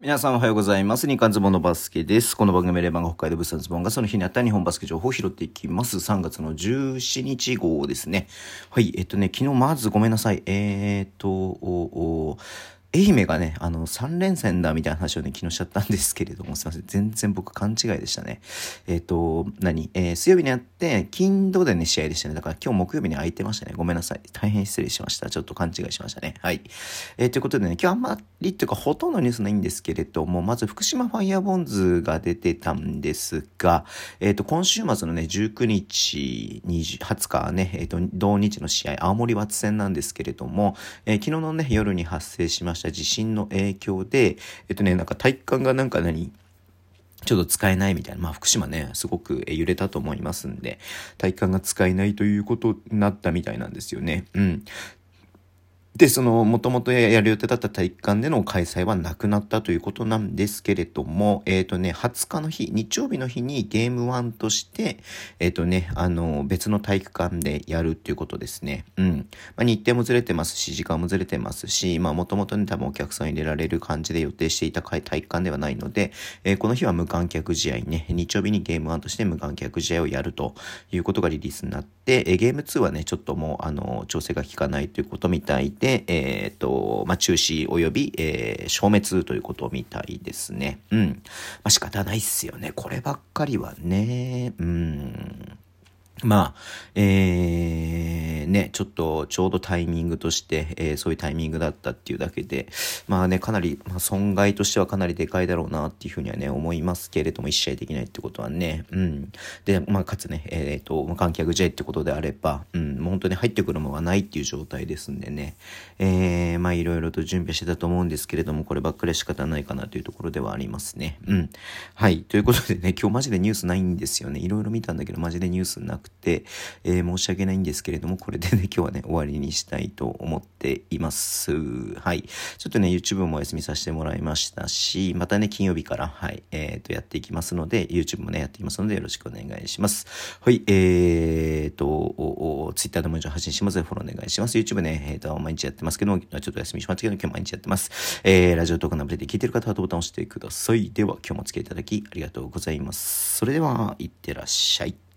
皆さんおはようございます。日刊ズボンのバスケです。この番組レバンが北海道物産ズボンがその日にあった日本バスケ情報を拾っていきます。3月の17日号ですね。はい、えっとね、昨日まずごめんなさい。えー、っと、おお愛媛がね、あの、3連戦だみたいな話をね、昨日しちゃったんですけれども、すいません。全然僕勘違いでしたね。えっ、ー、と、何？えー、水曜日にあって、金土でね、試合でしたね。だから今日木曜日に空いてましたね。ごめんなさい。大変失礼しました。ちょっと勘違いしましたね。はい。えー、ということでね、今日あんまりっていうか、ほとんどニュースないんですけれども、まず福島ファイヤーボンズが出てたんですが、えっ、ー、と、今週末のね、19日、20, 20日ね、えっ、と、同日の試合、青森ワッツ戦なんですけれども、え、昨日のね、夜に発生しましたした地震の影響で、えっとね、なんか体育館がなんか何、ちょっと使えないみたいな。まあ、福島ね、すごく揺れたと思いますんで、体感が使えないということになったみたいなんですよね。うん。で、その、もともとやる予定だった体育館での開催はなくなったということなんですけれども、えっ、ー、とね、20日の日、日曜日の日にゲーム1として、えっ、ー、とね、あの、別の体育館でやるっていうことですね。うん。まあ、日程もずれてますし、時間もずれてますし、まあ、もともとね、多分お客さん入れられる感じで予定していた体育館ではないので、えー、この日は無観客試合ね、日曜日にゲーム1として無観客試合をやるということがリリースになって、でえゲーム2はね、ちょっともう、あの、調整が効かないということみたいで、で、えっ、と、まあ、中止及び、えー、消滅ということみたいですね。うん。まあ、仕方ないっすよね。こればっかりはね。うん。まあ、えー、ね、ちょっとちょうどタイミングとして、えー、そういうタイミングだったっていうだけで、まあね、かなり、まあ、損害としてはかなりでかいだろうなっていうふうにはね、思いますけれども、一試合できないってことはね、うん。で、まあ、かつね、えっ、ー、と、観客試合ってことであれば、うん、もう本当に入ってくるものがないっていう状態ですんでね、えー、まあ、いろいろと準備してたと思うんですけれども、こればっかりは仕方ないかなというところではありますね。うん。はい。ということでね、今日マジでニュースないんですよね。いろいろ見たんだけど、マジでニュースなくくて、えー、申し訳ないんですけれども、これでね、今日はね、終わりにしたいと思っています。はい。ちょっとね、YouTube もお休みさせてもらいましたし、またね、金曜日から、はい、えっ、ー、と、やっていきますので、YouTube もね、やっていきますので、よろしくお願いします。はい、えーと、Twitter でも発信しますので、フォローお願いします。YouTube ね、えっ、ー、と、毎日やってますけど、ちょっと休みしましたけど、今日毎日やってます。えー、ラジオトークのアプリで聞いてる方はボタンを押してください。では、今日もお付き合いいただきありがとうございます。それでは、いってらっしゃい。